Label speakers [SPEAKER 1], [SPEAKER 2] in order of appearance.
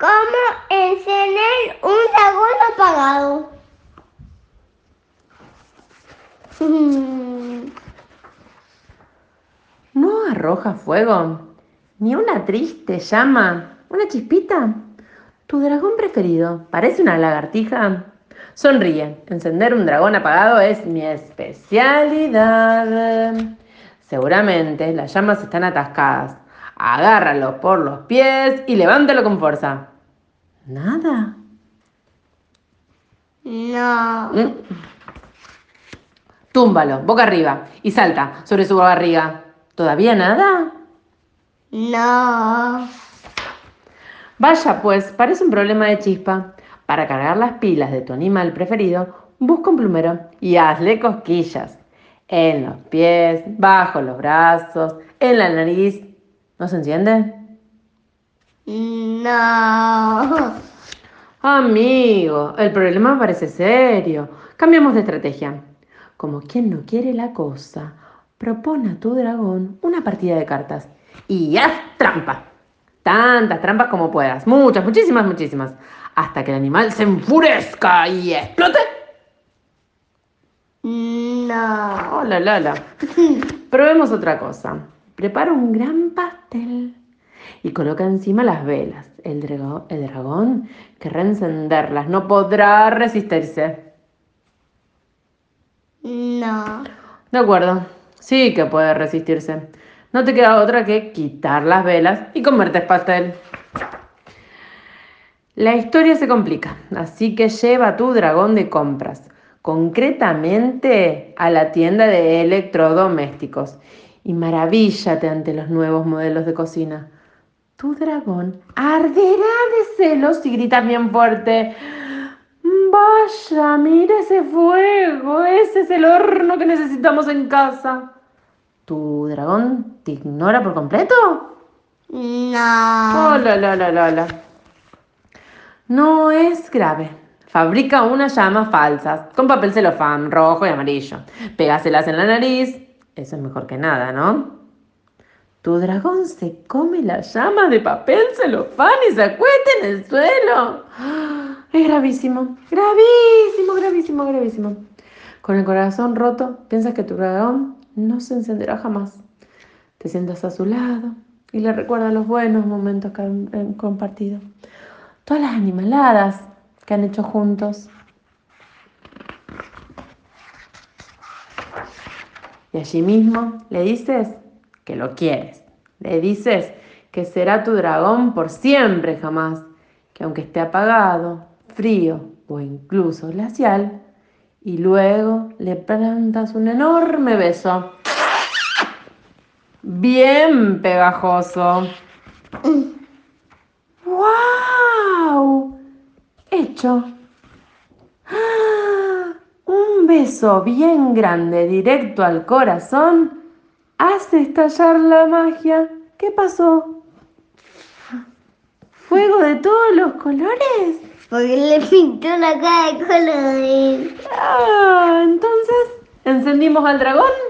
[SPEAKER 1] ¿Cómo encender un dragón apagado?
[SPEAKER 2] ¿No arroja fuego? ¿Ni una triste llama? ¿Una chispita? ¿Tu dragón preferido parece una lagartija? Sonríe. Encender un dragón apagado es mi especialidad. Seguramente las llamas están atascadas. Agárralo por los pies y levántalo con fuerza. ¿Nada?
[SPEAKER 1] No.
[SPEAKER 2] Mm. Túmbalo, boca arriba, y salta sobre su barriga. ¿Todavía nada?
[SPEAKER 1] No.
[SPEAKER 2] Vaya, pues, parece un problema de chispa. Para cargar las pilas de tu animal preferido, busca un plumero y hazle cosquillas. En los pies, bajo los brazos, en la nariz. ¿No se enciende?
[SPEAKER 1] No.
[SPEAKER 2] Amigo, el problema parece serio. Cambiamos de estrategia. Como quien no quiere la cosa, propone a tu dragón una partida de cartas y haz trampa. Tantas trampas como puedas. Muchas, muchísimas, muchísimas. Hasta que el animal se enfurezca y explote.
[SPEAKER 1] No.
[SPEAKER 2] Oh, la, la, la. Probemos otra cosa. Prepara un gran pastel y coloca encima las velas. El, drago- el dragón querrá encenderlas. No podrá resistirse.
[SPEAKER 1] No.
[SPEAKER 2] De acuerdo. Sí que puede resistirse. No te queda otra que quitar las velas y comerte pastel. La historia se complica, así que lleva a tu dragón de compras, concretamente a la tienda de electrodomésticos, y maravíllate ante los nuevos modelos de cocina. Tu dragón arderá de celos y grita bien fuerte. Vaya, mira ese fuego, ese es el horno que necesitamos en casa. ¿Tu dragón te ignora por completo?
[SPEAKER 1] No.
[SPEAKER 2] Oh, la, la, la, la, la. No es grave. Fabrica unas llamas falsas con papel celofán rojo y amarillo. Pégaselas en la nariz. Eso es mejor que nada, ¿no? Tu dragón se come las llamas de papel celofán y se acuesta en el suelo. Es gravísimo, gravísimo, gravísimo, gravísimo. Con el corazón roto, piensas que tu dragón no se encenderá jamás. Te sientas a su lado y le recuerdas los buenos momentos que han compartido. Todas las animaladas que han hecho juntos. Y allí mismo le dices que lo quieres. Le dices que será tu dragón por siempre jamás. Que aunque esté apagado, frío o incluso glacial, y luego le plantas un enorme beso. Bien pegajoso. ¡Wow! Hecho. ¡Ah! Un beso bien grande directo al corazón hace estallar la magia. ¿Qué pasó? ¿Fuego de todos los colores?
[SPEAKER 1] Porque le pintó la cara de colores.
[SPEAKER 2] Ah, entonces, ¿encendimos al dragón?